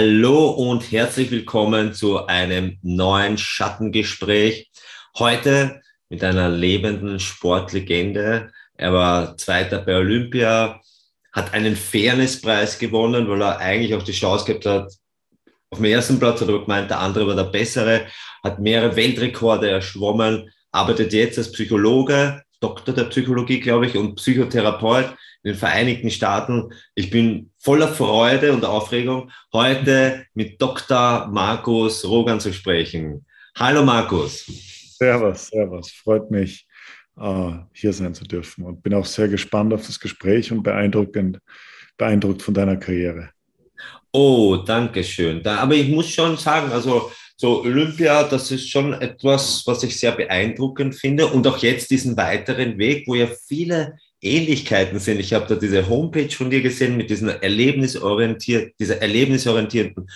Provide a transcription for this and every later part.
Hallo und herzlich willkommen zu einem neuen Schattengespräch. Heute mit einer lebenden Sportlegende. Er war Zweiter bei Olympia, hat einen Fairnesspreis gewonnen, weil er eigentlich auch die Chance gehabt hat, auf dem ersten Platz hat er gemeint, der andere war der bessere, hat mehrere Weltrekorde erschwommen, arbeitet jetzt als Psychologe, Doktor der Psychologie, glaube ich, und Psychotherapeut in den Vereinigten Staaten. Ich bin voller Freude und Aufregung, heute mit Dr. Markus Rogan zu sprechen. Hallo Markus. Servus, servus. Freut mich, äh, hier sein zu dürfen und bin auch sehr gespannt auf das Gespräch und beeindruckend, beeindruckt von deiner Karriere. Oh, danke schön. aber ich muss schon sagen, also so Olympia, das ist schon etwas, was ich sehr beeindruckend finde und auch jetzt diesen weiteren Weg, wo ja viele Ähnlichkeiten sind. Ich habe da diese Homepage von dir gesehen mit diesen erlebnisorientiert, dieser erlebnisorientierten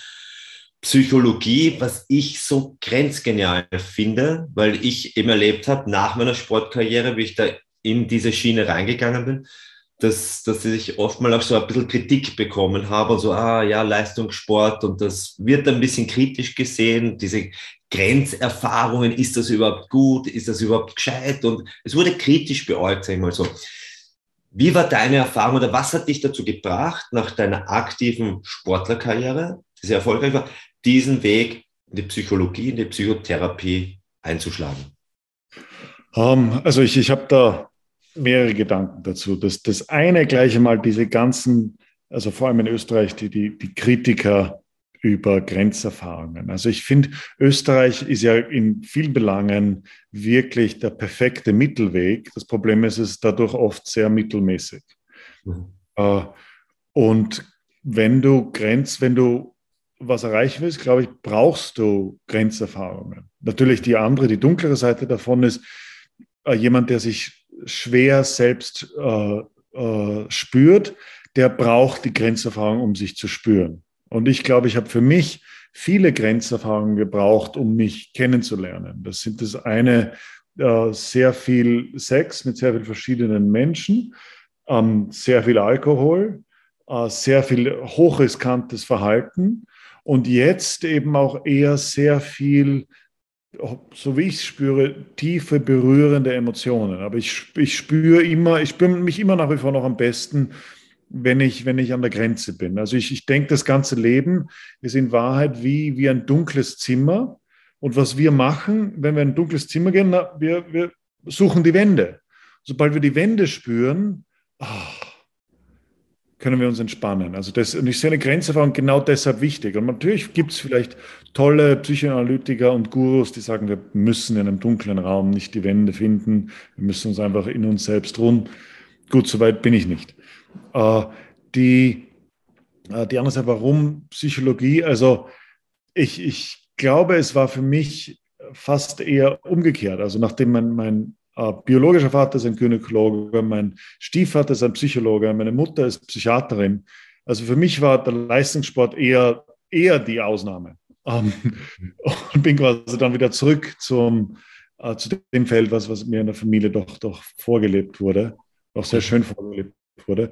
Psychologie, was ich so grenzgenial finde, weil ich eben erlebt habe nach meiner Sportkarriere, wie ich da in diese Schiene reingegangen bin, dass, dass ich oft mal auch so ein bisschen Kritik bekommen habe so, ah ja, Leistungssport und das wird ein bisschen kritisch gesehen, diese Grenzerfahrungen, ist das überhaupt gut, ist das überhaupt gescheit und es wurde kritisch beäugt, sag ich mal so. Wie war deine Erfahrung oder was hat dich dazu gebracht, nach deiner aktiven Sportlerkarriere, die sehr erfolgreich war, diesen Weg in die Psychologie, in die Psychotherapie einzuschlagen? Um, ähm, also ich, ich habe da mehrere Gedanken dazu. Das, das eine gleich einmal diese ganzen, also vor allem in Österreich, die, die, die Kritiker über Grenzerfahrungen. Also ich finde, Österreich ist ja in vielen Belangen wirklich der perfekte Mittelweg. Das Problem ist, es ist dadurch oft sehr mittelmäßig. Mhm. Äh, und wenn du Grenz, wenn du was erreichen willst, glaube ich, brauchst du Grenzerfahrungen. Natürlich die andere, die dunklere Seite davon ist äh, jemand, der sich schwer selbst äh, äh, spürt, der braucht die Grenzerfahrung, um sich zu spüren. Und ich glaube, ich habe für mich viele Grenzerfahrungen gebraucht, um mich kennenzulernen. Das sind das eine, äh, sehr viel Sex mit sehr vielen verschiedenen Menschen, ähm, sehr viel Alkohol, äh, sehr viel hochriskantes Verhalten und jetzt eben auch eher sehr viel, so wie ich es spüre, tiefe, berührende Emotionen. Aber ich, ich spüre immer, ich spüre mich immer nach wie vor noch am besten, wenn ich, wenn ich an der Grenze bin. Also ich, ich denke, das ganze Leben ist in Wahrheit wie, wie ein dunkles Zimmer. Und was wir machen, wenn wir in ein dunkles Zimmer gehen, na, wir, wir suchen die Wände. Sobald wir die Wände spüren, oh, können wir uns entspannen. Also das, und ich sehe eine Grenzerfahrung genau deshalb wichtig. Und natürlich gibt es vielleicht tolle Psychoanalytiker und Gurus, die sagen, wir müssen in einem dunklen Raum nicht die Wände finden, wir müssen uns einfach in uns selbst ruhen. Gut, soweit bin ich nicht. Äh, die, äh, die andere Seite, warum Psychologie? Also ich, ich glaube, es war für mich fast eher umgekehrt. Also nachdem mein, mein biologischer Vater ist ein Gynäkologe, mein Stiefvater ist ein Psychologe, meine Mutter ist Psychiaterin. Also für mich war der Leistungssport eher, eher die Ausnahme. Ähm, und bin quasi dann wieder zurück zum, äh, zu dem Feld, was, was mir in der Familie doch, doch vorgelebt wurde, auch sehr schön vorgelebt wurde.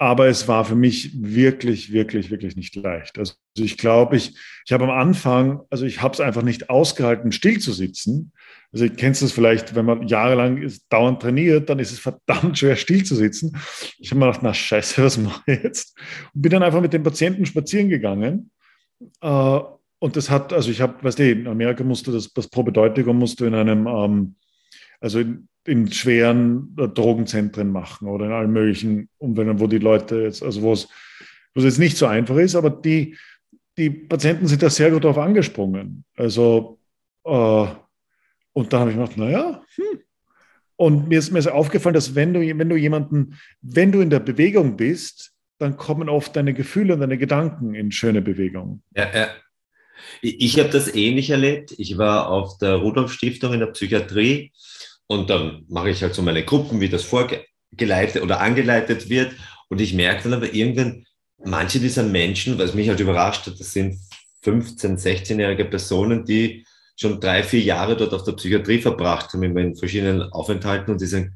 Aber es war für mich wirklich, wirklich, wirklich nicht leicht. Also ich glaube, ich, ich habe am Anfang, also ich habe es einfach nicht ausgehalten, still zu sitzen. Also ihr kennt es vielleicht, wenn man jahrelang ist, dauernd trainiert, dann ist es verdammt schwer, still zu sitzen. Ich habe mir gedacht, na scheiße, was mache ich jetzt? Und bin dann einfach mit dem Patienten spazieren gegangen. Äh, und das hat, also ich habe, weißt du, in Amerika musste das, das Probedeutigung musst du in einem, ähm, also in, in schweren äh, Drogenzentren machen oder in allen möglichen Umwelten, wo die Leute jetzt, also wo es, wo es jetzt nicht so einfach ist, aber die, die Patienten sind da sehr gut darauf angesprungen. Also, äh, und dann habe ich gedacht, naja, hm. Und mir ist mir ist aufgefallen, dass wenn du, wenn du jemanden, wenn du in der Bewegung bist, dann kommen oft deine Gefühle und deine Gedanken in schöne Bewegung. Ja, ja. Ich habe das ähnlich erlebt. Ich war auf der Rudolf Stiftung in der Psychiatrie und dann mache ich halt so meine Gruppen, wie das vorgeleitet oder angeleitet wird. Und ich merke dann aber irgendwann, manche dieser Menschen, was mich halt überrascht hat, das sind 15-, 16-jährige Personen, die schon drei, vier Jahre dort auf der Psychiatrie verbracht haben, in verschiedenen Aufenthalten und die sagen,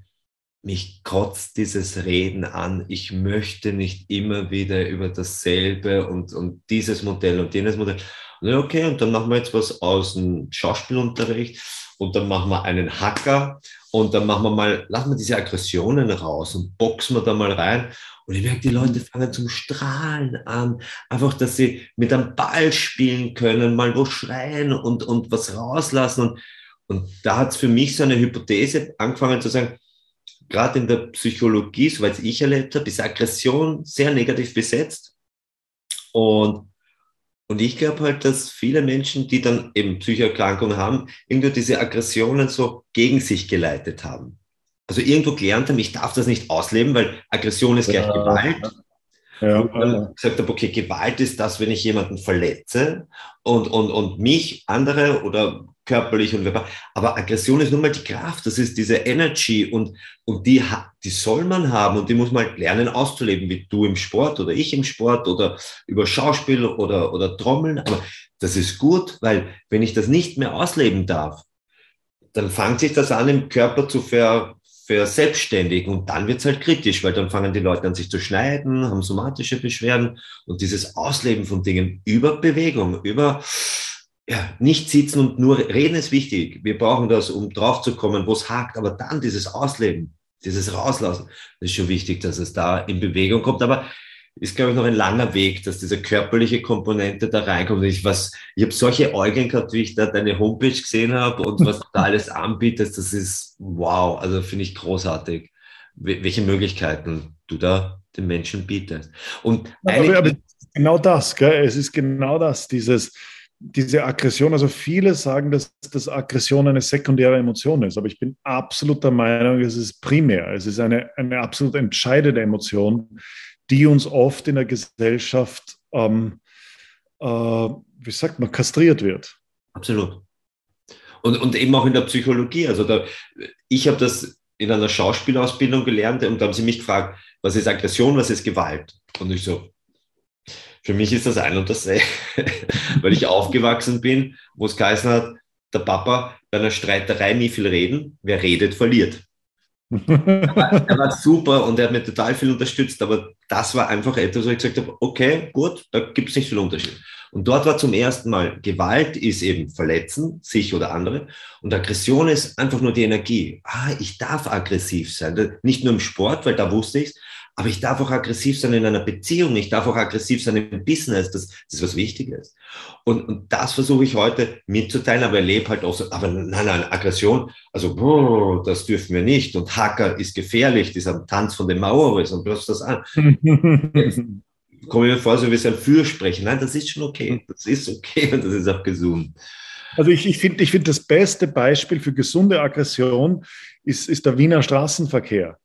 mich kotzt dieses Reden an. Ich möchte nicht immer wieder über dasselbe und, und dieses Modell und jenes Modell. Und okay, und dann machen wir jetzt was aus dem Schauspielunterricht und dann machen wir einen Hacker und dann machen wir mal, lassen wir diese Aggressionen raus und boxen wir da mal rein. Und ich merke, die Leute fangen zum Strahlen an. Einfach, dass sie mit einem Ball spielen können, mal wo schreien und, und was rauslassen. Und, und da hat es für mich so eine Hypothese angefangen zu sagen, gerade in der Psychologie, soweit ich erlebt habe, ist Aggression sehr negativ besetzt. Und, und ich glaube halt, dass viele Menschen, die dann eben Psychoerkrankungen haben, irgendwo diese Aggressionen so gegen sich geleitet haben. Also irgendwo gelernt haben, ich darf das nicht ausleben, weil Aggression ist gleich ja, Gewalt. Ja, und dann ja. gesagt habe, okay, Gewalt ist das, wenn ich jemanden verletze und, und, und mich, andere oder körperlich und verbal. Aber Aggression ist nun mal die Kraft, das ist diese Energy und, und die, die soll man haben und die muss man lernen auszuleben, wie du im Sport oder ich im Sport oder über Schauspiel oder, oder Trommeln. Aber das ist gut, weil wenn ich das nicht mehr ausleben darf, dann fängt sich das an, im Körper zu ver, verselbstständigen und dann wird es halt kritisch, weil dann fangen die Leute an sich zu schneiden, haben somatische Beschwerden und dieses Ausleben von Dingen über Bewegung, über ja, nicht sitzen und nur reden ist wichtig. Wir brauchen das, um drauf zu kommen, wo es hakt, aber dann dieses Ausleben, dieses Rauslassen, das ist schon wichtig, dass es da in Bewegung kommt. Aber ist, glaube ich, noch ein langer Weg, dass diese körperliche Komponente da reinkommt. Ich, was, ich habe solche Eugen gehabt, wie ich da deine Homepage gesehen habe und was du da alles anbietest. Das ist wow, also finde ich großartig, welche Möglichkeiten du da den Menschen bietest. Und aber, aber genau das, gell? es ist genau das, dieses, diese Aggression, also viele sagen, dass, dass Aggression eine sekundäre Emotion ist, aber ich bin absolut der Meinung, es ist primär, es ist eine, eine absolut entscheidende Emotion, die uns oft in der Gesellschaft, ähm, äh, wie sagt man, kastriert wird. Absolut. Und, und eben auch in der Psychologie. Also da, ich habe das in einer Schauspielausbildung gelernt und da haben sie mich gefragt, was ist Aggression, was ist Gewalt? Und ich so, für mich ist das ein und dasselbe, weil ich aufgewachsen bin, wo es geheißen hat, der Papa bei einer Streiterei nie viel reden, wer redet, verliert. Er, war, er war super und er hat mir total viel unterstützt, aber das war einfach etwas, wo ich gesagt habe, okay, gut, da gibt es nicht viel Unterschied. Und dort war zum ersten Mal, Gewalt ist eben verletzen, sich oder andere. Und Aggression ist einfach nur die Energie. Ah, ich darf aggressiv sein. Nicht nur im Sport, weil da wusste ich es, aber ich darf auch aggressiv sein in einer Beziehung, ich darf auch aggressiv sein im Business, das, das ist was Wichtiges. Und, und das versuche ich heute mitzuteilen, aber erlebe halt auch so, aber nein, nein, Aggression, also brrr, das dürfen wir nicht und Hacker ist gefährlich, dieser Tanz von den Maoris und bloß das an. komme ich mir vor, so wie es ein Fürsprechen. Nein, das ist schon okay, das ist okay und das ist auch gesund. Also ich, ich finde, ich find das beste Beispiel für gesunde Aggression ist, ist der Wiener Straßenverkehr.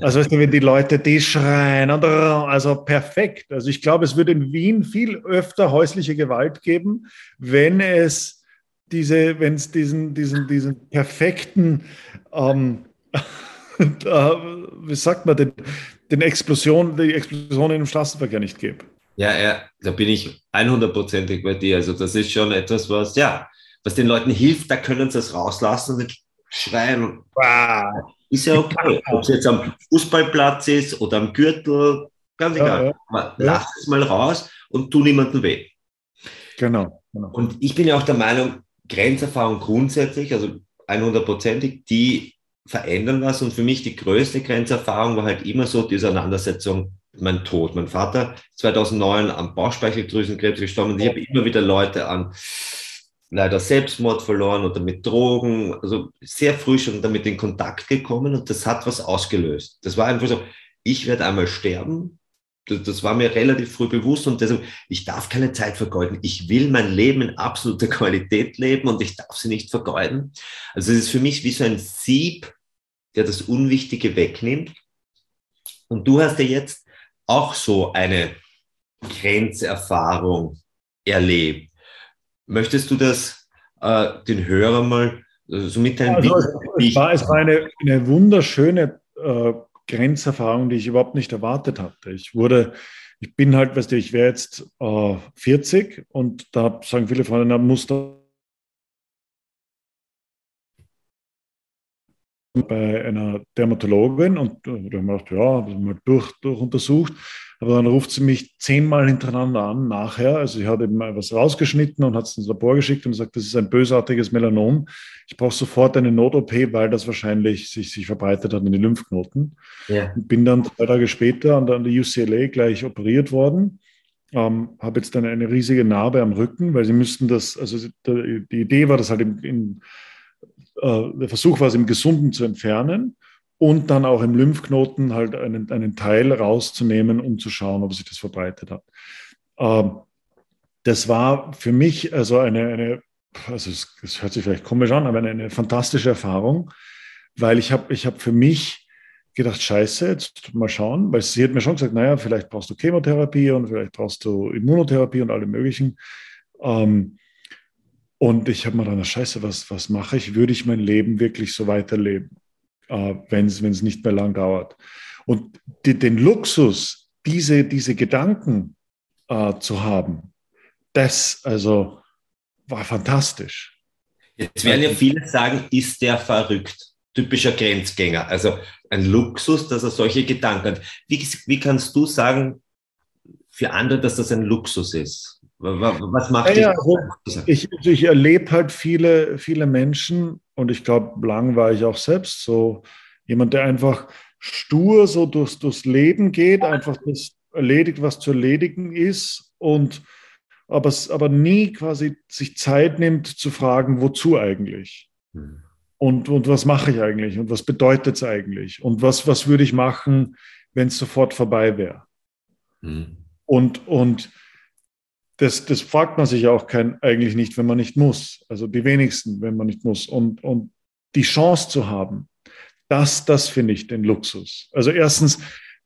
Also weißt du, wenn die Leute die schreien, also perfekt. Also ich glaube, es würde in Wien viel öfter häusliche Gewalt geben, wenn es diese, wenn es diesen, diesen, diesen perfekten, ähm, äh, wie sagt man, den, den Explosion, die Explosion im Straßenverkehr nicht gäbe. Ja, ja, da bin ich 100%ig bei dir. Also das ist schon etwas, was, ja, was den Leuten hilft, da können sie es rauslassen und schreien. Wow. Ist ja okay. Ob es jetzt am Fußballplatz ist oder am Gürtel, ganz egal. Ja, ja. Lass es mal raus und tu niemandem weh. Genau, genau. Und ich bin ja auch der Meinung, Grenzerfahrung grundsätzlich, also 100%ig, die verändern was. Und für mich die größte Grenzerfahrung war halt immer so die Auseinandersetzung mit meinem Tod. Mein Vater ist 2009 am Bauchspeicheldrüsenkrebs gestorben ich habe immer wieder Leute an leider Selbstmord verloren oder mit Drogen, also sehr früh schon damit in Kontakt gekommen und das hat was ausgelöst. Das war einfach so, ich werde einmal sterben. Das, das war mir relativ früh bewusst und deshalb, ich darf keine Zeit vergeuden. Ich will mein Leben in absoluter Qualität leben und ich darf sie nicht vergeuden. Also es ist für mich wie so ein Sieb, der das Unwichtige wegnimmt. Und du hast ja jetzt auch so eine Grenzerfahrung erlebt. Möchtest du das äh, den Hörern mal äh, so mitteilen? Also, es, war, es war eine, eine wunderschöne äh, Grenzerfahrung, die ich überhaupt nicht erwartet hatte. Ich wurde, ich bin halt, weißt du, ich wäre jetzt äh, 40 und da sagen viele Freunde, na, muss da bei einer Dermatologin und äh, da haben wir gedacht, ja, habe mal durch, durch untersucht. Aber dann ruft sie mich zehnmal hintereinander an nachher. Also sie hat eben was rausgeschnitten und hat es ins Labor geschickt und sagt, das ist ein bösartiges Melanom. Ich brauche sofort eine Not-OP, weil das wahrscheinlich sich, sich verbreitet hat in die Lymphknoten. Ja. Bin dann zwei Tage später an der, UCLA gleich operiert worden. Ähm, habe jetzt dann eine riesige Narbe am Rücken, weil sie müssten das, also die Idee war, das halt im, im äh, der Versuch war es im Gesunden zu entfernen und dann auch im Lymphknoten halt einen, einen Teil rauszunehmen, um zu schauen, ob sich das verbreitet hat. Ähm, das war für mich also eine, eine also es, es, hört sich vielleicht komisch an, aber eine, eine fantastische Erfahrung, weil ich habe ich hab für mich gedacht, scheiße, jetzt mal schauen, weil sie hat mir schon gesagt, naja, vielleicht brauchst du Chemotherapie und vielleicht brauchst du Immunotherapie und alle möglichen. Ähm, und ich habe mir dann, scheiße, was, was mache ich? Würde ich mein Leben wirklich so weiterleben, äh, wenn es nicht mehr lang dauert? Und die, den Luxus, diese, diese Gedanken äh, zu haben, das also war fantastisch. Jetzt werden ja viele sagen, ist der verrückt? Typischer Grenzgänger. Also ein Luxus, dass er solche Gedanken hat. Wie, wie kannst du sagen für andere, dass das ein Luxus ist? Was macht ja, dich? ich, ich erlebe halt viele, viele Menschen und ich glaube, lang war ich auch selbst so jemand, der einfach stur so durchs, durchs Leben geht, einfach das erledigt, was zu erledigen ist und aber, aber nie quasi sich Zeit nimmt zu fragen, wozu eigentlich? Hm. Und, und was mache ich eigentlich? Und was bedeutet es eigentlich? Und was, was würde ich machen, wenn es sofort vorbei wäre? Hm. Und, und das, das fragt man sich auch kein, eigentlich nicht, wenn man nicht muss. Also die wenigsten, wenn man nicht muss. Und, und die Chance zu haben, das, das finde ich den Luxus. Also erstens,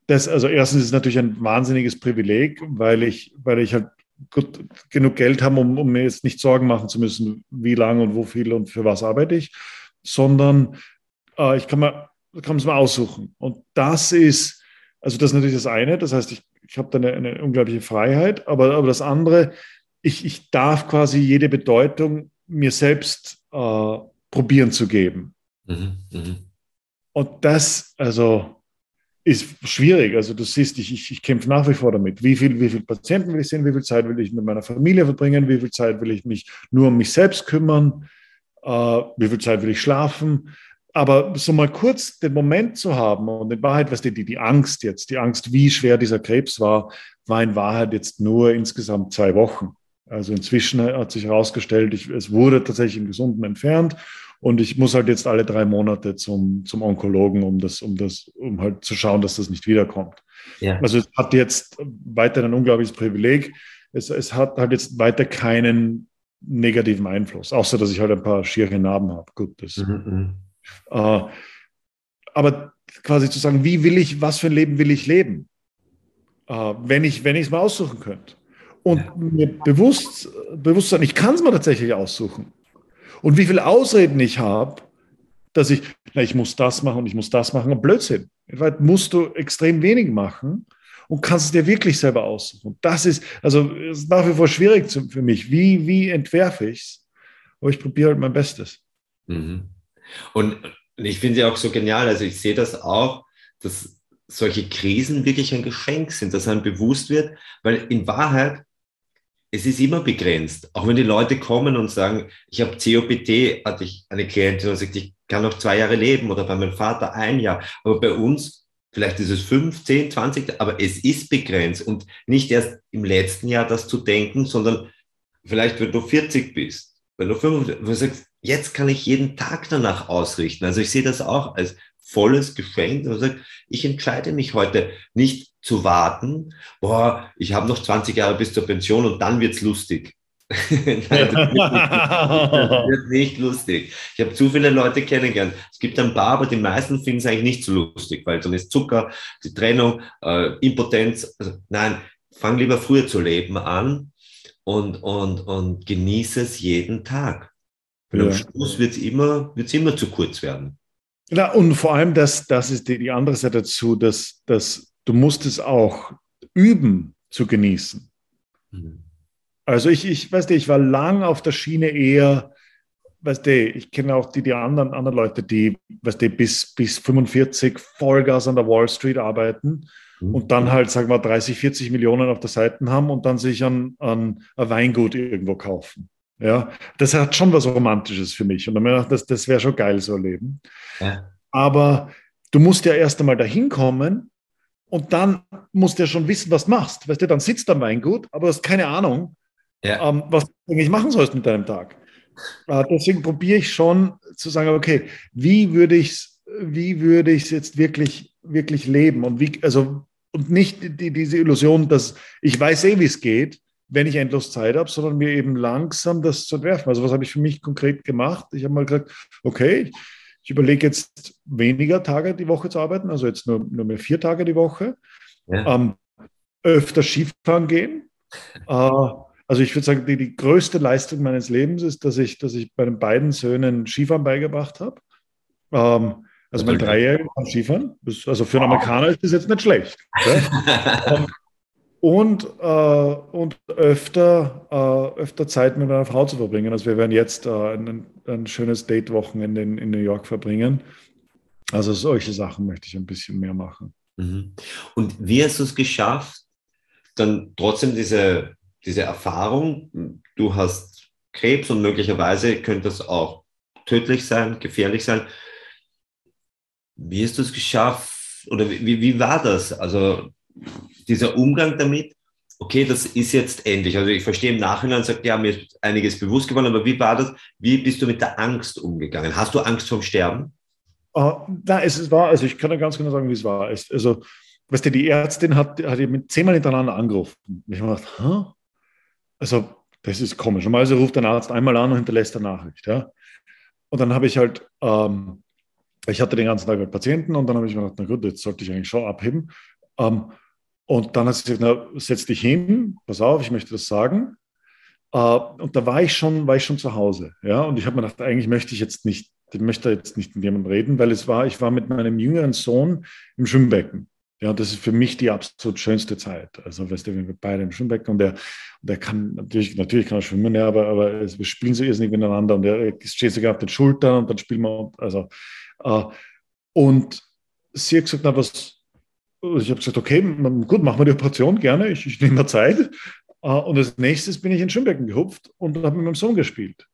das, also erstens ist es natürlich ein wahnsinniges Privileg, weil ich, weil ich halt gut, genug Geld habe, um, um mir jetzt nicht Sorgen machen zu müssen, wie lange und wo viel und für was arbeite ich, sondern äh, ich kann mir, kann es mal aussuchen. Und das ist, also das ist natürlich das eine. Das heißt, ich ich habe da eine, eine, unglaubliche Freiheit, aber, aber das andere, ich, ich darf quasi jede Bedeutung mir selbst äh, probieren zu geben. Mhm, mh. Und das, also, ist schwierig. Also du siehst, ich, ich, ich kämpfe nach wie vor damit. Wie viele wie viel Patienten will ich sehen? Wie viel Zeit will ich mit meiner Familie verbringen? Wie viel Zeit will ich mich nur um mich selbst kümmern? Äh, wie viel Zeit will ich schlafen? Aber so mal kurz den Moment zu haben und in Wahrheit, was die, die, die Angst jetzt, die Angst, wie schwer dieser Krebs war, war in Wahrheit jetzt nur insgesamt zwei Wochen. Also inzwischen hat sich herausgestellt, ich, es wurde tatsächlich im Gesunden entfernt und ich muss halt jetzt alle drei Monate zum, zum Onkologen, um das, um das, um halt zu schauen, dass das nicht wiederkommt. Ja. Also es hat jetzt weiter ein unglaubliches Privileg. Es, es hat halt jetzt weiter keinen negativen Einfluss, außer dass ich halt ein paar schiere Narben habe. Gut, das mhm. Äh, aber quasi zu sagen, wie will ich, was für ein Leben will ich leben, äh, wenn ich wenn es mal aussuchen könnte. Und ja. mir bewusst, bewusst sein, ich kann es mir tatsächlich aussuchen. Und wie viele Ausreden ich habe, dass ich, na, ich muss das machen und ich muss das machen, Blödsinn. In Wahrheit musst du extrem wenig machen und kannst es dir wirklich selber aussuchen. Das ist, also ist nach wie vor schwierig für mich. Wie, wie entwerfe ich es? Aber ich probiere halt mein Bestes. Mhm. Und ich finde ja auch so genial, also ich sehe das auch, dass solche Krisen wirklich ein Geschenk sind, dass einem bewusst wird, weil in Wahrheit, es ist immer begrenzt. Auch wenn die Leute kommen und sagen, ich habe COPD, hatte ich eine Klientin, die sagt, ich kann noch zwei Jahre leben oder bei meinem Vater ein Jahr. Aber bei uns, vielleicht ist es fünf, zehn, zwanzig, aber es ist begrenzt. Und nicht erst im letzten Jahr das zu denken, sondern vielleicht, wenn du 40 bist, wenn du 55, wenn du sagst, jetzt kann ich jeden Tag danach ausrichten. Also ich sehe das auch als volles Geschenk. Und sage, ich entscheide mich heute nicht zu warten, boah, ich habe noch 20 Jahre bis zur Pension und dann wird's lustig. Nein, das wird, nicht, lustig. Ich habe zu viele Leute kennengelernt. Es gibt ein paar, aber die meisten finden es eigentlich nicht so lustig, weil dann ist Zucker, die Trennung, äh, Impotenz. Also, nein, fang lieber früher zu leben an und, und, und genieße es jeden Tag. Und ja. am Schluss wird es immer, wird's immer zu kurz werden. Na, und vor allem, das, das ist die, die andere Seite dazu, dass, dass du musst es auch üben zu genießen. Mhm. Also ich, ich weiß nicht, ich war lang auf der Schiene eher, weißt du, ich kenne auch die, die anderen, anderen Leute, die, weißt du, bis, bis 45 Vollgas an der Wall Street arbeiten mhm. und dann halt, sagen wir, 30, 40 Millionen auf der Seite haben und dann sich an, an ein Weingut irgendwo kaufen. Ja, das hat schon was Romantisches für mich. Und dann habe ich gedacht, das, das wäre schon geil, so ein Leben. Ja. Aber du musst ja erst einmal dahin kommen und dann musst du ja schon wissen, was du machst. Weißt du, dann sitzt am Weingut, aber du hast keine Ahnung, ja. ähm, was du eigentlich machen sollst mit deinem Tag. Äh, deswegen probiere ich schon zu sagen, okay, wie würde ich es wie würde ich jetzt wirklich, wirklich leben? Und wie, also, und nicht die, diese Illusion, dass ich weiß eh, wie es geht, wenn ich endlos Zeit habe, sondern mir eben langsam das zu entwerfen. Also was habe ich für mich konkret gemacht? Ich habe mal gesagt, okay, ich überlege jetzt weniger Tage die Woche zu arbeiten, also jetzt nur, nur mehr vier Tage die Woche. Ja. Ähm, öfter Skifahren gehen. Äh, also ich würde sagen, die, die größte Leistung meines Lebens ist, dass ich, dass ich meinen beiden Söhnen Skifahren beigebracht habe. Ähm, also mein Dreijähriger kann Skifahren. also für einen Amerikaner ist das jetzt nicht schlecht. und, äh, und öfter, äh, öfter Zeit mit meiner Frau zu verbringen. Also wir werden jetzt äh, ein, ein, schönes Date-Wochenende in, in New York verbringen. Also solche Sachen möchte ich ein bisschen mehr machen. Mhm. Und wie hast du es geschafft, dann trotzdem diese, diese Erfahrung, du hast Krebs und möglicherweise könnte es auch tödlich sein, gefährlich sein. Wie hast du es geschafft oder wie, wie war das? Also dieser Umgang damit, okay, das ist jetzt endlich. Also ich verstehe im Nachhinein, sagt, ja, mir ist einiges bewusst geworden, aber wie war das? Wie bist du mit der Angst umgegangen? Hast du Angst vom Sterben? Uh, nein, es war, also ich kann ja ganz genau sagen, wie es war. Es, also, weißt du, die Ärztin hat, hat mit zehnmal hintereinander angerufen. Ich habe gedacht, Hä? also das ist komisch. Normalerweise ruft ein Arzt einmal an und hinterlässt eine Nachricht. Ja? Und dann habe ich halt, ähm, ich hatte den ganzen Tag mit Patienten und dann habe ich mir gedacht, na gut, jetzt sollte ich eigentlich schon abheben. Ähm, und dann hat sie gesagt, na, setz dich hin, pass auf, ich möchte das sagen. Uh, und da war ich schon, war ich schon zu Hause. Ja? Und ich habe mir gedacht, eigentlich möchte ich jetzt nicht, ich möchte jetzt nicht mit jemandem reden, weil es war, ich war mit meinem jüngeren Sohn im Schwimmbecken. Ja, das ist für mich die absolut schönste Zeit. Also, weißt du, wir sind beide im Schwimmbecken und der, der kann natürlich, natürlich kann er schwimmen, ja, aber, aber wir spielen so irrsinnig miteinander und er steht sogar auf den Schultern und dann spielen wir, also, uh, und sie hat gesagt, na, was, ich habe gesagt, okay, gut, machen wir die Operation gerne, ich, ich nehme mir Zeit. Äh, und als nächstes bin ich ins Schwimmbecken gehupft und habe mit meinem Sohn gespielt.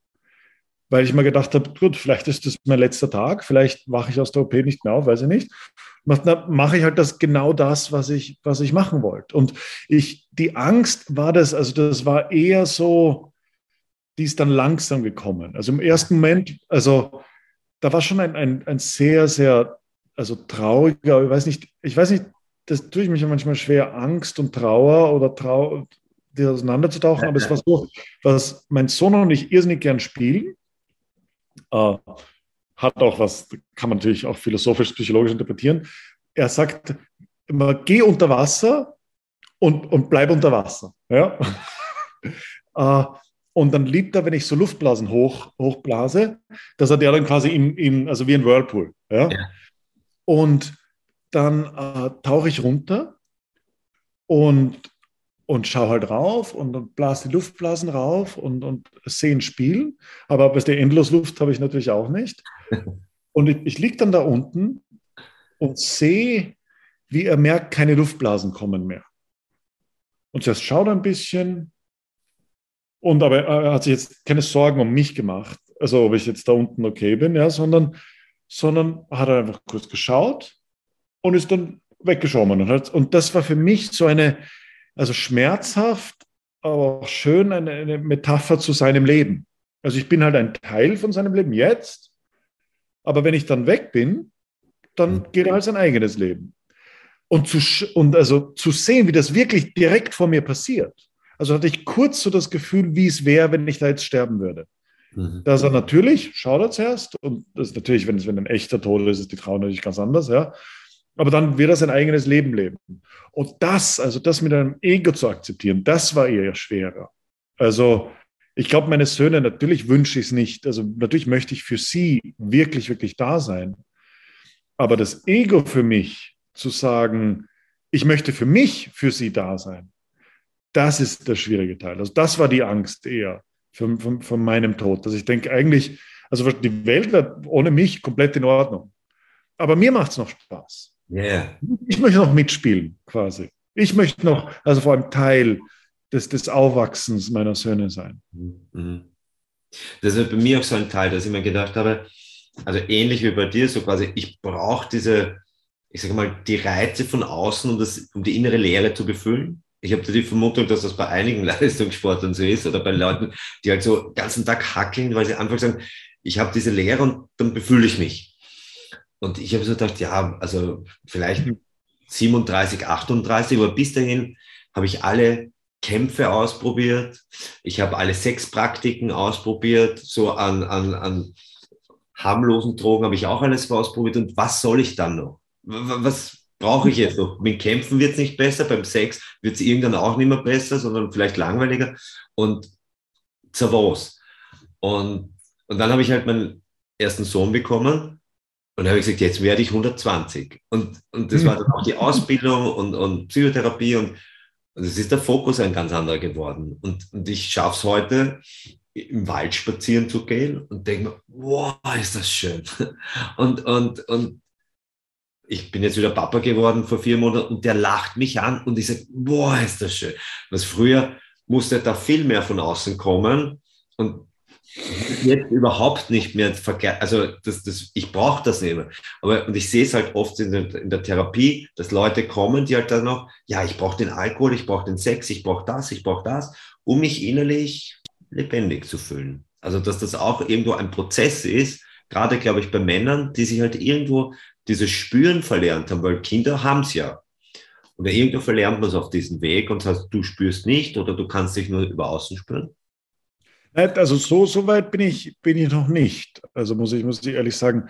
Weil ich mir gedacht habe, gut, vielleicht ist das mein letzter Tag, vielleicht wache ich aus der OP nicht mehr auf, weiß ich nicht. Dann mache ich halt das genau das, was ich, was ich machen wollte. Und ich, die Angst war das, also das war eher so, die ist dann langsam gekommen. Also im ersten Moment, also da war schon ein, ein, ein sehr, sehr also trauriger, ich weiß nicht, ich weiß nicht, das tue ich mich manchmal schwer, Angst und Trauer oder Trauer, die auseinanderzutauchen, aber es war so, was mein Sohn und ich irrsinnig gern spielen, äh, hat auch was, kann man natürlich auch philosophisch, psychologisch interpretieren. Er sagt immer, geh unter Wasser und, und bleib unter Wasser. Ja? äh, und dann liebt er, wenn ich so Luftblasen hoch, hochblase, dass er der dann quasi in, in also wie ein Whirlpool. Ja? ja. Und dann äh, tauche ich runter und, und schaue halt rauf und, und blase die Luftblasen rauf und, und sehe ein Spiel. Aber bei der Endlosluft habe ich natürlich auch nicht. Und ich, ich liege dann da unten und sehe, wie er merkt, keine Luftblasen kommen mehr. Und zuerst schaut er ein bisschen, und aber er hat sich jetzt keine Sorgen um mich gemacht, also ob ich jetzt da unten okay bin, ja, sondern sondern hat er einfach kurz geschaut und ist dann weggeschwommen. Und, hat, und das war für mich so eine, also schmerzhaft, aber auch schön eine, eine Metapher zu seinem Leben. Also ich bin halt ein Teil von seinem Leben jetzt, aber wenn ich dann weg bin, dann mhm. geht er halt sein eigenes Leben. Und zu, und also zu sehen, wie das wirklich direkt vor mir passiert. Also hatte ich kurz so das Gefühl, wie es wäre, wenn ich da jetzt sterben würde. Mhm. Dass er natürlich, schaut er zuerst, und das ist natürlich, wenn es wenn ein echter Tod ist, ist die Trauer natürlich ganz anders, ja. Aber dann wird er sein eigenes Leben leben. Und das, also das mit einem Ego zu akzeptieren, das war eher schwerer. Also, ich glaube, meine Söhne, natürlich wünsche ich es nicht. Also, natürlich möchte ich für sie wirklich, wirklich da sein. Aber das Ego für mich, zu sagen, ich möchte für mich für sie da sein, das ist der schwierige Teil. Also, das war die Angst eher von, von, von meinem Tod. Dass ich denke, eigentlich Also die Welt wäre ohne mich komplett in Ordnung. Aber mir macht es noch Spaß. Yeah. Ich möchte noch mitspielen, quasi. Ich möchte noch, also vor allem Teil des, des Aufwachsens meiner Söhne sein. Mhm. Das ist bei mir auch so ein Teil, dass ich mir gedacht habe, also ähnlich wie bei dir, so quasi, ich brauche diese, ich sage mal, die Reize von außen, um, das, um die innere Leere zu befüllen. Ich habe die Vermutung, dass das bei einigen Leistungssportlern so ist oder bei Leuten, die halt so den ganzen Tag hackeln, weil sie einfach sagen, ich habe diese Leere und dann befülle ich mich. Und ich habe so gedacht, ja, also vielleicht 37, 38, aber bis dahin habe ich alle Kämpfe ausprobiert. Ich habe alle Sexpraktiken ausprobiert. So an, an, an harmlosen Drogen habe ich auch alles ausprobiert. Und was soll ich dann noch? Was brauche ich jetzt noch? Mit Kämpfen wird es nicht besser, beim Sex wird es irgendwann auch nicht mehr besser, sondern vielleicht langweiliger. Und zu was? Und, und dann habe ich halt meinen ersten Sohn bekommen. Und habe ich gesagt, jetzt werde ich 120. Und, und das war dann auch die Ausbildung und, und Psychotherapie. Und, und es ist der Fokus ein ganz anderer geworden. Und, und ich schaffe es heute, im Wald spazieren zu gehen und denke mir, wow, ist das schön. Und, und, und ich bin jetzt wieder Papa geworden vor vier Monaten und der lacht mich an und ich sage, boah, ist das schön. Was früher musste da viel mehr von außen kommen und jetzt überhaupt nicht mehr verkehrt. Also das, das, ich brauche das nicht mehr. Aber und ich sehe es halt oft in der, in der, Therapie, dass Leute kommen, die halt dann noch, ja, ich brauche den Alkohol, ich brauche den Sex, ich brauche das, ich brauche das, um mich innerlich lebendig zu fühlen. Also dass das auch irgendwo ein Prozess ist, gerade glaube ich bei Männern, die sich halt irgendwo dieses Spüren verlernt haben, weil Kinder haben es ja. Oder irgendwo verlernt man es auf diesem Weg und sagt, du spürst nicht oder du kannst dich nur über außen spüren. Also so, so weit bin ich, bin ich noch nicht. Also muss ich, muss ich ehrlich sagen,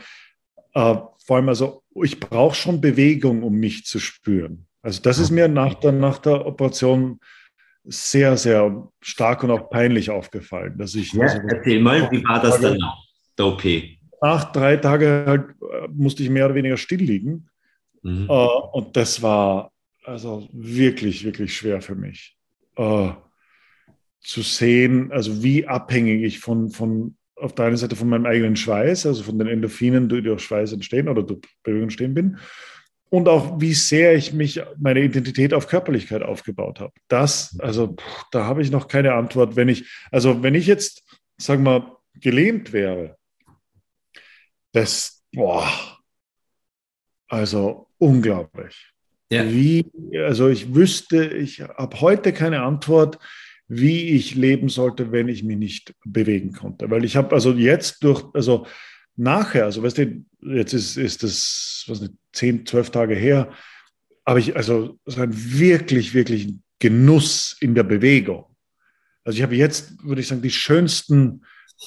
äh, vor allem also ich brauche schon Bewegung, um mich zu spüren. Also das ist mir nach der, nach der Operation sehr, sehr stark und auch peinlich aufgefallen. Dass ich, ja, also, erzähl mal, wie war das dann nach der OP? Nach drei Tagen halt, äh, musste ich mehr oder weniger still liegen. Mhm. Uh, und das war also wirklich, wirklich schwer für mich. Uh, zu sehen, also wie abhängig ich von, von auf der einen Seite von meinem eigenen Schweiß, also von den Endorphinen, die durch Schweiß entstehen oder durch Bewegung entstehen bin, und auch wie sehr ich mich meine Identität auf Körperlichkeit aufgebaut habe. Das, also da habe ich noch keine Antwort. Wenn ich, also wenn ich jetzt, sagen wir, gelähmt wäre, das, boah, also unglaublich. Ja. Wie, also ich wüsste, ich habe heute keine Antwort, wie ich leben sollte, wenn ich mich nicht bewegen konnte. Weil ich habe also jetzt durch, also nachher, also weißt du, jetzt ist, ist das, was nicht, zehn, zwölf Tage her, habe ich also so einen wirklich, wirklich Genuss in der Bewegung. Also ich habe jetzt, würde ich sagen, die schönsten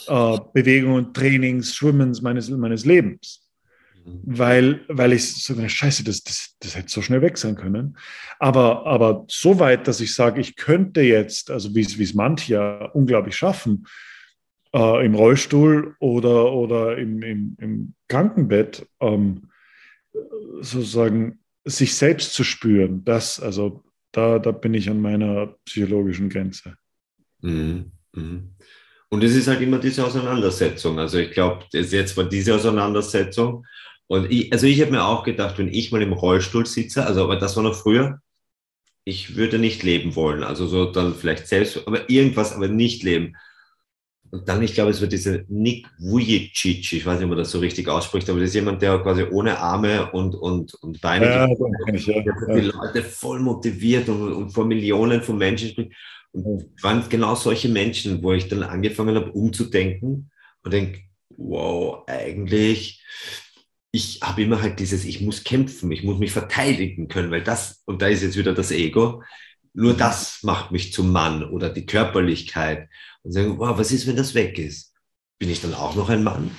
äh, Bewegungen, Trainings, Schwimmens meines, meines Lebens weil, weil ich so, scheiße, das, das, das hätte so schnell weg sein können. Aber, aber so weit, dass ich sage, ich könnte jetzt, also wie es manche ja unglaublich schaffen, äh, im Rollstuhl oder, oder im, im, im Krankenbett, ähm, sozusagen sich selbst zu spüren, das, also da, da bin ich an meiner psychologischen Grenze. Mhm. Mhm. Und es ist halt immer diese Auseinandersetzung. Also ich glaube, jetzt war diese Auseinandersetzung und ich, also ich habe mir auch gedacht, wenn ich mal im Rollstuhl sitze, also aber das war noch früher, ich würde nicht leben wollen. Also so dann vielleicht selbst, aber irgendwas, aber nicht leben. Und dann, ich glaube, es wird dieser Nick Vujicic, ich weiß nicht, ob man das so richtig ausspricht, aber das ist jemand, der quasi ohne Arme und, und, und Beine ja, ich, ja. die Leute voll motiviert und, und vor Millionen von Menschen spricht. Und waren genau solche Menschen, wo ich dann angefangen habe, umzudenken und denke, wow, eigentlich ich habe immer halt dieses, ich muss kämpfen, ich muss mich verteidigen können, weil das, und da ist jetzt wieder das Ego, nur mhm. das macht mich zum Mann oder die Körperlichkeit. Und sagen, wow, was ist, wenn das weg ist? Bin ich dann auch noch ein Mann?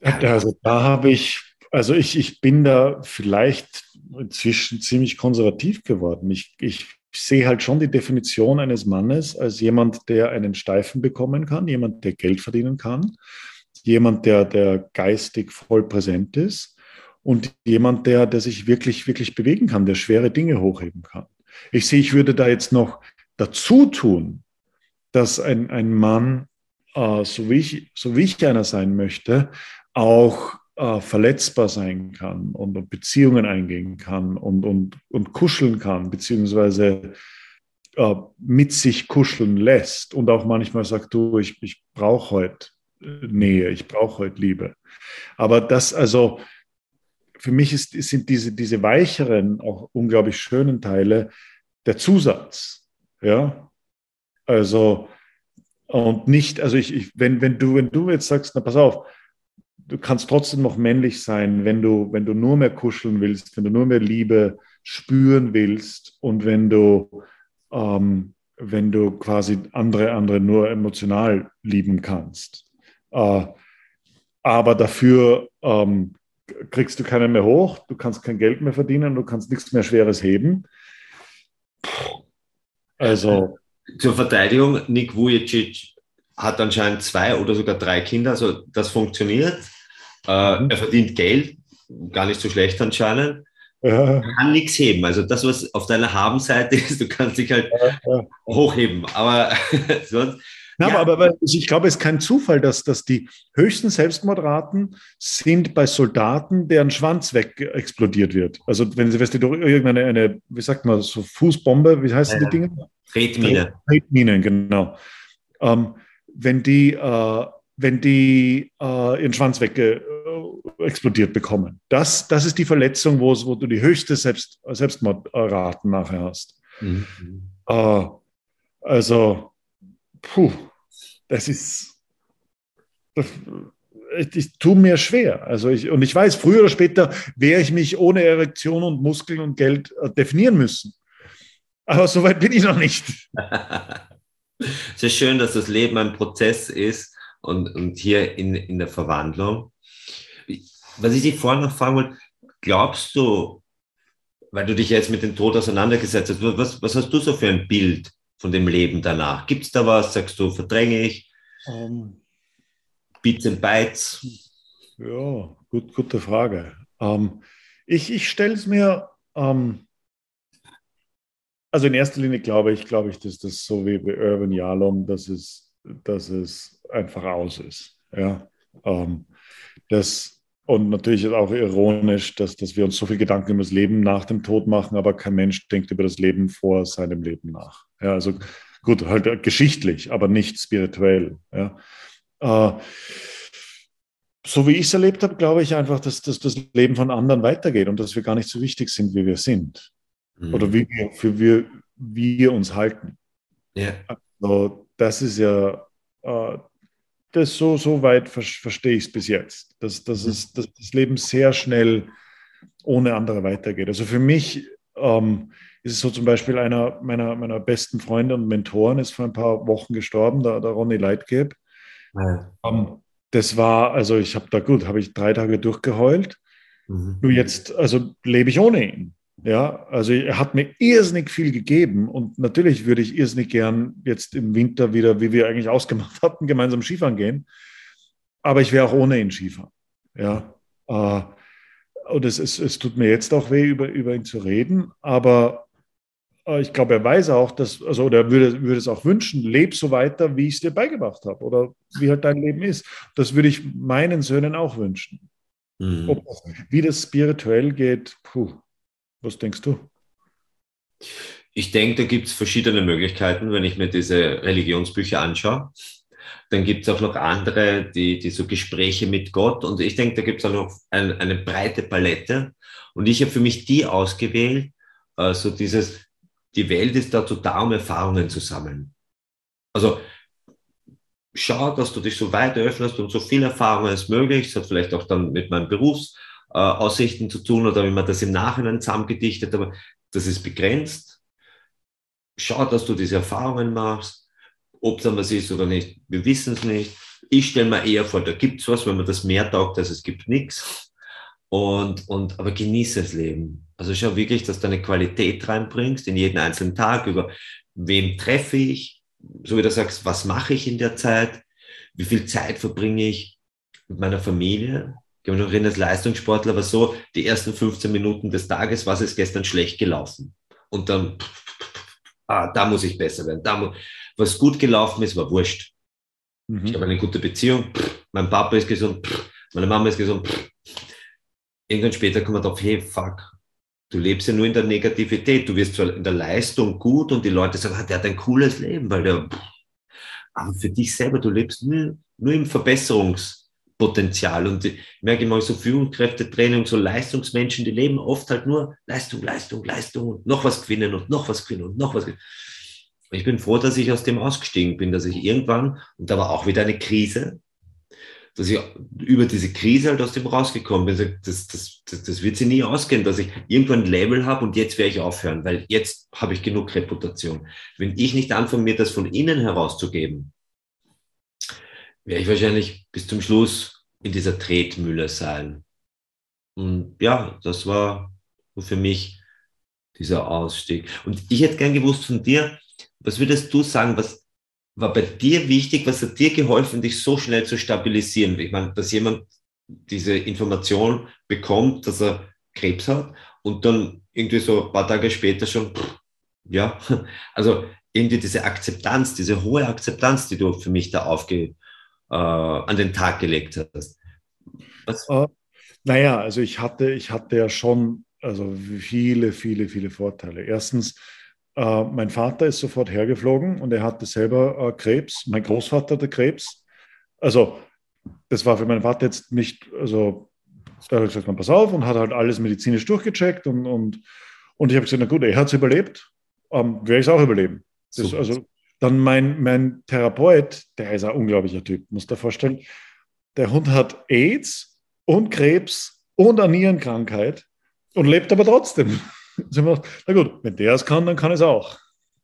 Also da habe ich, also ich, ich bin da vielleicht inzwischen ziemlich konservativ geworden. Ich, ich sehe halt schon die Definition eines Mannes als jemand, der einen Steifen bekommen kann, jemand, der Geld verdienen kann jemand, der, der geistig voll präsent ist und jemand, der, der sich wirklich, wirklich bewegen kann, der schwere Dinge hochheben kann. Ich sehe, ich würde da jetzt noch dazu tun, dass ein, ein Mann äh, so, wie ich, so wie ich einer sein möchte, auch äh, verletzbar sein kann und, und, Beziehungen eingehen kann und, und, und kuscheln kann, beziehungsweise äh, mit sich kuscheln lässt und auch manchmal sagt, du, ich, ich brauche heute Nähe, ich brauche heute Liebe. Aber das, also für mich ist, sind diese, diese weicheren, auch unglaublich schönen Teile der Zusatz. Ja, also und nicht, also ich, ich, wenn, wenn, du, wenn du jetzt sagst, na pass auf, du kannst trotzdem noch männlich sein, wenn du, wenn du nur mehr kuscheln willst, wenn du nur mehr Liebe spüren willst und wenn du, ähm, wenn du quasi andere, andere nur emotional lieben kannst. Äh, aber dafür ähm, kriegst du keinen mehr hoch, du kannst kein Geld mehr verdienen, du kannst nichts mehr Schweres heben. Also. Zur Verteidigung, Nick Vujicic hat anscheinend zwei oder sogar drei Kinder, also das funktioniert. Äh, mhm. Er verdient Geld, gar nicht so schlecht anscheinend. Ja. kann nichts heben. Also das, was auf deiner Habenseite ist, du kannst dich halt ja, ja. hochheben. Aber sonst, na, ja. aber, aber, ich glaube, es ist kein Zufall, dass, dass die höchsten Selbstmordraten sind bei Soldaten, deren Schwanz weg explodiert wird. Also wenn sie, weißt du, durch irgendeine, eine, wie sagt man, so Fußbombe, wie heißen ja, die Dinge? Tretmine. Tretminen, genau. Ähm, wenn die, äh, wenn die äh, ihren Schwanz weg äh, explodiert bekommen. Das, das ist die Verletzung, wo, wo du die höchste Selbst, Selbstmordraten nachher hast. Mhm. Äh, also puh, das ist, das, ich, ich tue mir schwer. Also ich, und ich weiß, früher oder später werde ich mich ohne Erektion und Muskeln und Geld äh, definieren müssen. Aber so weit bin ich noch nicht. es ist schön, dass das Leben ein Prozess ist und, und hier in, in der Verwandlung. Was ich dich vorhin noch fragen wollte, glaubst du, weil du dich jetzt mit dem Tod auseinandergesetzt hast, was, was hast du so für ein Bild von dem Leben danach? Gibt es da was? Sagst du, verdränge ich? Ähm. Bits and Bytes? Ja, gut, gute Frage. Ähm, ich ich stelle es mir, ähm, also in erster Linie glaube ich, glaube ich, dass das so wie bei Irvin Yalom, dass es, dass es einfach aus ist. Ja, das und natürlich ist auch ironisch, dass, dass wir uns so viel Gedanken über das Leben nach dem Tod machen, aber kein Mensch denkt über das Leben vor seinem Leben nach. Ja, also gut, halt geschichtlich, aber nicht spirituell. Ja. Äh, so wie ich es erlebt habe, glaube ich einfach, dass, dass das Leben von anderen weitergeht und dass wir gar nicht so wichtig sind, wie wir sind. Mhm. Oder wie wir, für wir, wir uns halten. Ja. Also, das ist ja äh, das so, so weit verstehe ich es bis jetzt, dass, dass, mhm. es, dass das Leben sehr schnell ohne andere weitergeht. Also für mich ähm, ist es so zum Beispiel einer meiner, meiner besten Freunde und Mentoren ist vor ein paar Wochen gestorben, der, der Ronny Leitgeb. Ja. Ähm, das war, also ich habe da gut, habe ich drei Tage durchgeheult. Mhm. Nur jetzt, also lebe ich ohne ihn. Ja, also er hat mir irrsinnig viel gegeben und natürlich würde ich irrsinnig gern jetzt im Winter wieder, wie wir eigentlich ausgemacht hatten, gemeinsam Skifahren gehen. Aber ich wäre auch ohne ihn Skifahren. Ja, äh, und es, es, es tut mir jetzt auch weh, über, über ihn zu reden, aber äh, ich glaube, er weiß auch, dass, also oder er würde, würde es auch wünschen, leb so weiter, wie ich es dir beigebracht habe oder wie halt dein Leben ist. Das würde ich meinen Söhnen auch wünschen. Mhm. Ob, wie das spirituell geht, puh. Was denkst du? Ich denke, da gibt es verschiedene Möglichkeiten, wenn ich mir diese Religionsbücher anschaue. Dann gibt es auch noch andere, die, die so Gespräche mit Gott. Und ich denke, da gibt es auch noch ein, eine breite Palette. Und ich habe für mich die ausgewählt, äh, so dieses, die Welt ist dazu da, um Erfahrungen zu sammeln. Also schau, dass du dich so weit öffnest und so viel Erfahrungen als möglich. Das hat vielleicht auch dann mit meinem Berufs, Aussichten zu tun oder wie man das im Nachhinein zusammengedichtet, aber das ist begrenzt. Schau, dass du diese Erfahrungen machst, ob es dann was ist oder nicht. Wir wissen es nicht. Ich stelle mir eher vor, da gibt es was, wenn man das mehr taugt, als es gibt nichts. Und, und, aber genieße das Leben. Also schau wirklich, dass du eine Qualität reinbringst in jeden einzelnen Tag, über wem treffe ich, so wie du sagst, was mache ich in der Zeit, wie viel Zeit verbringe ich mit meiner Familie, ich kann mich noch erinnern, als Leistungssportler war so, die ersten 15 Minuten des Tages war es gestern schlecht gelaufen. Und dann, ah, da muss ich besser werden. Da muss, was gut gelaufen ist, war wurscht. Mhm. Ich habe eine gute Beziehung. Mein Papa ist gesund. Meine Mama ist gesund. Irgendwann später kommt man drauf, hey, fuck, du lebst ja nur in der Negativität. Du wirst zwar in der Leistung gut und die Leute sagen, ah, der hat ein cooles Leben, weil der, aber für dich selber, du lebst nur, nur im Verbesserungspotenzial. Und ich merke immer so Führungskräftetraining, so Leistungsmenschen, die leben oft halt nur Leistung, Leistung, Leistung und noch was gewinnen und noch was gewinnen und noch was gewinnen. Ich bin froh, dass ich aus dem ausgestiegen bin, dass ich irgendwann, und da war auch wieder eine Krise, dass ich über diese Krise halt aus dem rausgekommen bin. Das, das, das, das wird sie nie ausgehen, dass ich irgendwann ein Label habe und jetzt werde ich aufhören, weil jetzt habe ich genug Reputation. Wenn ich nicht anfange, mir das von innen herauszugeben, werde ich wahrscheinlich bis zum Schluss in dieser Tretmühle sein. Und ja, das war für mich dieser Ausstieg. Und ich hätte gern gewusst von dir, was würdest du sagen, was war bei dir wichtig, was hat dir geholfen, dich so schnell zu stabilisieren? Ich meine, dass jemand diese Information bekommt, dass er Krebs hat und dann irgendwie so ein paar Tage später schon, ja, also irgendwie diese Akzeptanz, diese hohe Akzeptanz, die du für mich da aufge, äh, an den Tag gelegt hast. Was? Uh, naja, also ich hatte, ich hatte ja schon also viele, viele, viele Vorteile. Erstens, äh, mein Vater ist sofort hergeflogen und er hatte selber äh, Krebs. Mein Großvater hatte Krebs. Also, das war für meinen Vater jetzt nicht, also, da habe ich gesagt, pass auf und hat halt alles medizinisch durchgecheckt und, und, und ich habe gesagt, na gut, er hat es überlebt, ähm, werde ich es auch überleben. Das, also, dann mein, mein Therapeut, der ist ein unglaublicher Typ, muss dir vorstellen. Der Hund hat AIDS und Krebs und eine Nierenkrankheit und lebt aber trotzdem. Na gut, wenn der es kann, dann kann es auch.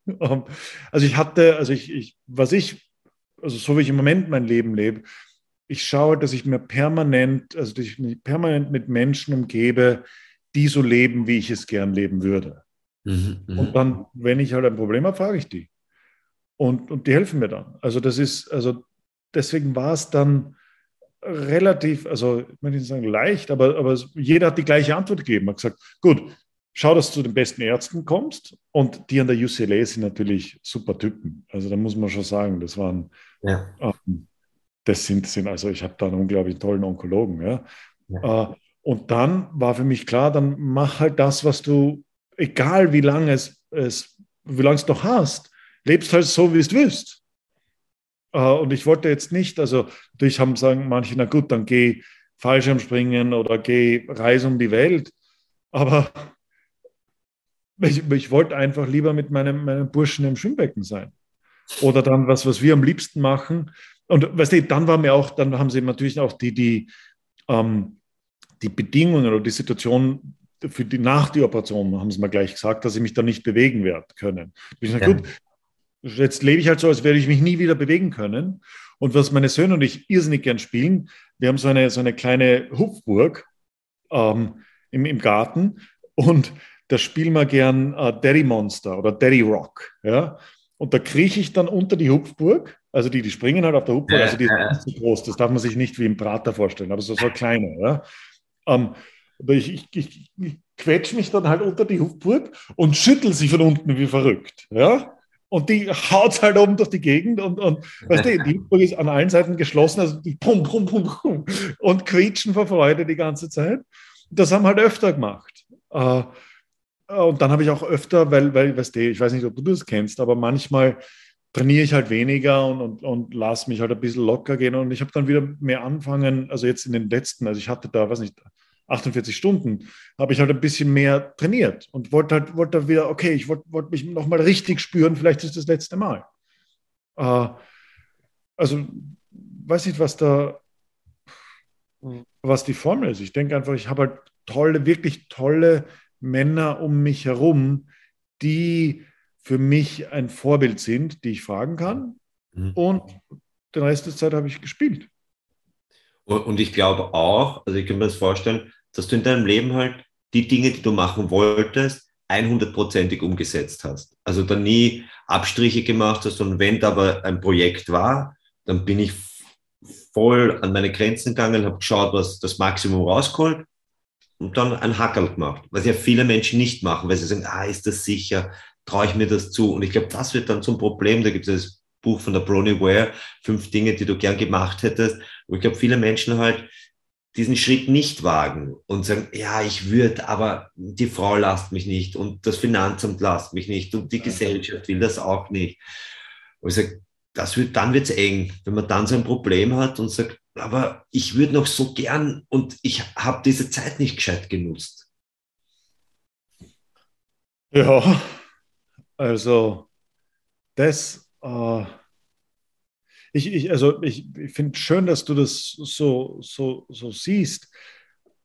Ähm, also ich hatte, also ich, ich, was ich, also so wie ich im Moment mein Leben lebe, ich schaue, dass ich mir permanent, also dass ich mich permanent mit Menschen umgebe, die so leben, wie ich es gern leben würde. Mhm, mhm. und dann, wenn ich halt ein Problem habe, frage ich die. Und, und die helfen mir dann. Also das ist, also deswegen war es dann relativ, also ich möchte nicht sagen leicht, aber, aber jeder hat die gleiche Antwort gegeben. Hat gesagt, gut, schau, dass du zu den besten Ärzten kommst. Und die an der UCLA sind natürlich super Typen. Also da muss man schon sagen, das waren, ja. ähm, das sind, sind, also ich habe da einen unglaublich tollen Onkologen. Ja. ja. Äh, und dann war für mich klar, dann mach halt das, was du, egal wie lange es, es wie lange es noch hast, lebst halt so, wie es willst. Äh, und ich wollte jetzt nicht, also durch haben sagen manche, na gut, dann geh Fallschirmspringen oder geh Reise um die Welt. Aber ich, ich wollte einfach lieber mit meinem, meinem Burschen im Schwimmbecken sein. Oder dann was, was wir am liebsten machen. Und weißt du, dann war mir auch, dann haben sie natürlich auch die, die, ähm, die Bedingungen oder die Situation für die, nach die Operation, haben sie mir gleich gesagt, dass ich mich da nicht bewegen werde können. Ich gesagt, ja. gut, jetzt lebe ich halt so, als werde ich mich nie wieder bewegen können. Und was meine Söhne und ich irrsinnig gern spielen, wir haben so eine, so eine kleine Hupfburg ähm, im, im Garten und da spielen wir gern äh, Daddy Monster oder Daddy Rock. Ja? Und da krieche ich dann unter die Hupfburg. Also die, die springen halt auf der Hupfburg, also die ist nicht so groß, das darf man sich nicht wie im Prater vorstellen, aber so, so kleine. Ja? Ähm, ich, ich, ich, ich quetsche mich dann halt unter die Hupfburg und schüttel sie von unten wie verrückt. Ja? Und die haut halt oben durch die Gegend und, und weißt du, die Hupfburg ist an allen Seiten geschlossen, also die pum, pum, pum, pum und quietschen vor Freude die ganze Zeit. Das haben halt öfter gemacht. Äh, und dann habe ich auch öfter, weil, weil weißt du, ich weiß nicht, ob du das kennst, aber manchmal trainiere ich halt weniger und, und, und lasse mich halt ein bisschen locker gehen. Und ich habe dann wieder mehr anfangen, also jetzt in den letzten, also ich hatte da, weiß nicht, 48 Stunden, habe ich halt ein bisschen mehr trainiert und wollte halt wollte wieder, okay, ich wollte wollt mich nochmal richtig spüren, vielleicht ist das letzte Mal. Äh, also, weiß nicht, was da, was die Formel ist. Ich denke einfach, ich habe halt tolle, wirklich tolle Männer um mich herum, die für mich ein Vorbild sind, die ich fragen kann. Mhm. Und den Rest der Zeit habe ich gespielt. Und ich glaube auch, also ich kann mir das vorstellen, dass du in deinem Leben halt die Dinge, die du machen wolltest, 100%ig umgesetzt hast. Also da nie Abstriche gemacht hast und wenn da aber ein Projekt war, dann bin ich voll an meine Grenzen gegangen, habe geschaut, was das Maximum rausgeholt und dann ein Hackerl gemacht, was ja viele Menschen nicht machen, weil sie sagen, ah, ist das sicher, traue ich mir das zu? Und ich glaube, das wird dann zum Problem. Da gibt es Buch von der Bronnie Ware, fünf Dinge, die du gern gemacht hättest. Und ich glaube, viele Menschen halt diesen Schritt nicht wagen und sagen, ja, ich würde, aber die Frau lasst mich nicht und das Finanzamt lasst mich nicht und die Gesellschaft will das auch nicht. Und ich sage, das wird, dann wird's eng, wenn man dann so ein Problem hat und sagt, aber ich würde noch so gern und ich habe diese Zeit nicht gescheit genutzt. Ja, also das, äh, ich, ich, also ich, ich finde schön, dass du das so, so, so siehst.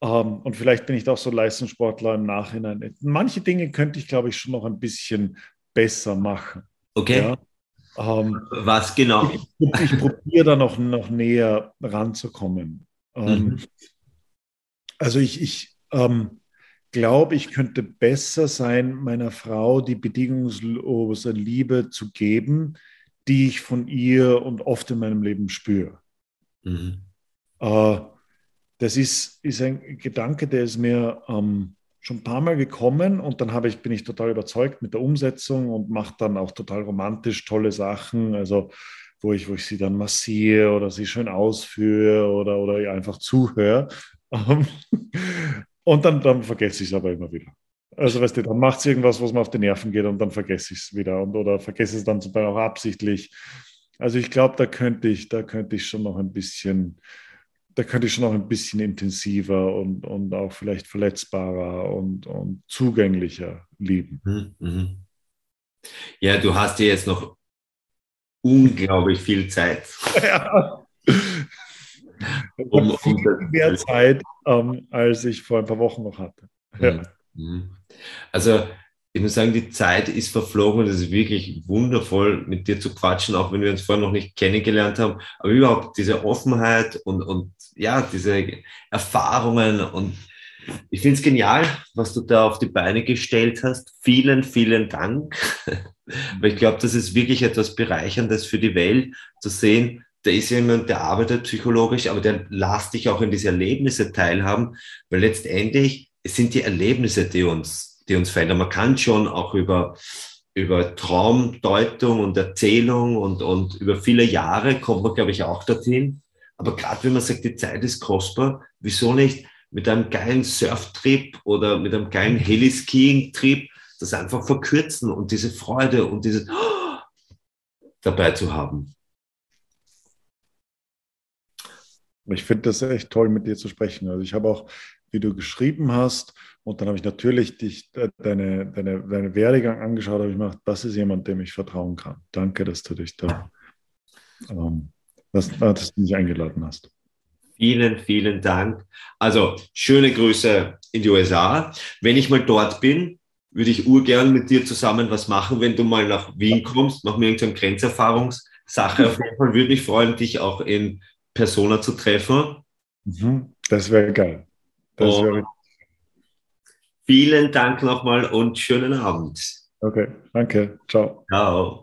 Ähm, und vielleicht bin ich da auch so Leistungssportler im Nachhinein. Manche Dinge könnte ich, glaube ich, schon noch ein bisschen besser machen. Okay. Ja? Ähm, Was genau? Ich, ich probiere da noch, noch näher ranzukommen. Ähm, mhm. Also ich, ich glaube, ich könnte besser sein, meiner Frau die bedingungslose Liebe zu geben, die ich von ihr und oft in meinem Leben spüre. Mhm. Äh, das ist, ist ein Gedanke, der ist mir ähm, schon ein paar Mal gekommen und dann habe ich, bin ich total überzeugt mit der Umsetzung und mache dann auch total romantisch tolle Sachen, also wo ich, wo ich sie dann massiere oder sie schön ausführe oder, oder einfach zuhöre. und dann, dann vergesse ich es aber immer wieder. Also weißt du, dann macht es irgendwas, was mir auf die Nerven geht und dann vergesse ich es wieder und, oder vergesse es dann zum Beispiel auch absichtlich. Also ich glaube, da könnte ich, da könnte ich schon noch ein bisschen da könnte ich schon noch ein bisschen intensiver und, und auch vielleicht verletzbarer und, und zugänglicher lieben. Mhm, mhm. Ja, du hast ja jetzt noch unglaublich viel Zeit. Ja. um, um mehr Zeit, ähm, als ich vor ein paar Wochen noch hatte. Ja. Mhm, also ich muss sagen, die Zeit ist verflogen und es ist wirklich wundervoll, mit dir zu quatschen, auch wenn wir uns vorher noch nicht kennengelernt haben. Aber überhaupt diese Offenheit und, und ja, diese Erfahrungen und ich finde es genial, was du da auf die Beine gestellt hast. Vielen, vielen Dank. Weil ich glaube, das ist wirklich etwas Bereicherndes für die Welt, zu sehen, da ist jemand, der arbeitet psychologisch, aber der lässt dich auch in diese Erlebnisse teilhaben, weil letztendlich es sind die Erlebnisse, die uns die uns verändern. Man kann schon auch über, über Traumdeutung und Erzählung und, und über viele Jahre kommt man, glaube ich, auch dorthin. Aber gerade wenn man sagt, die Zeit ist kostbar, wieso nicht mit einem geilen Surftrip oder mit einem geilen Heliskiing-Trip das einfach verkürzen und diese Freude und dieses dabei zu haben. Ich finde das echt toll, mit dir zu sprechen. Also ich habe auch, wie du geschrieben hast, und dann habe ich natürlich dich, deine, deine, deine Werdegang angeschaut, habe ich gedacht, das ist jemand, dem ich vertrauen kann. Danke, dass du dich da, ähm, dass, dass du mich eingeladen hast. Vielen, vielen Dank. Also schöne Grüße in die USA. Wenn ich mal dort bin, würde ich urgern mit dir zusammen was machen, wenn du mal nach Wien kommst, machen wir irgendeine Grenzerfahrungssache. Auf jeden Fall würde mich freuen, dich auch in Persona zu treffen. Mhm. Das wäre geil. Das wäre Vielen Dank nochmal und schönen Abend. Okay, danke. Ciao. Ciao.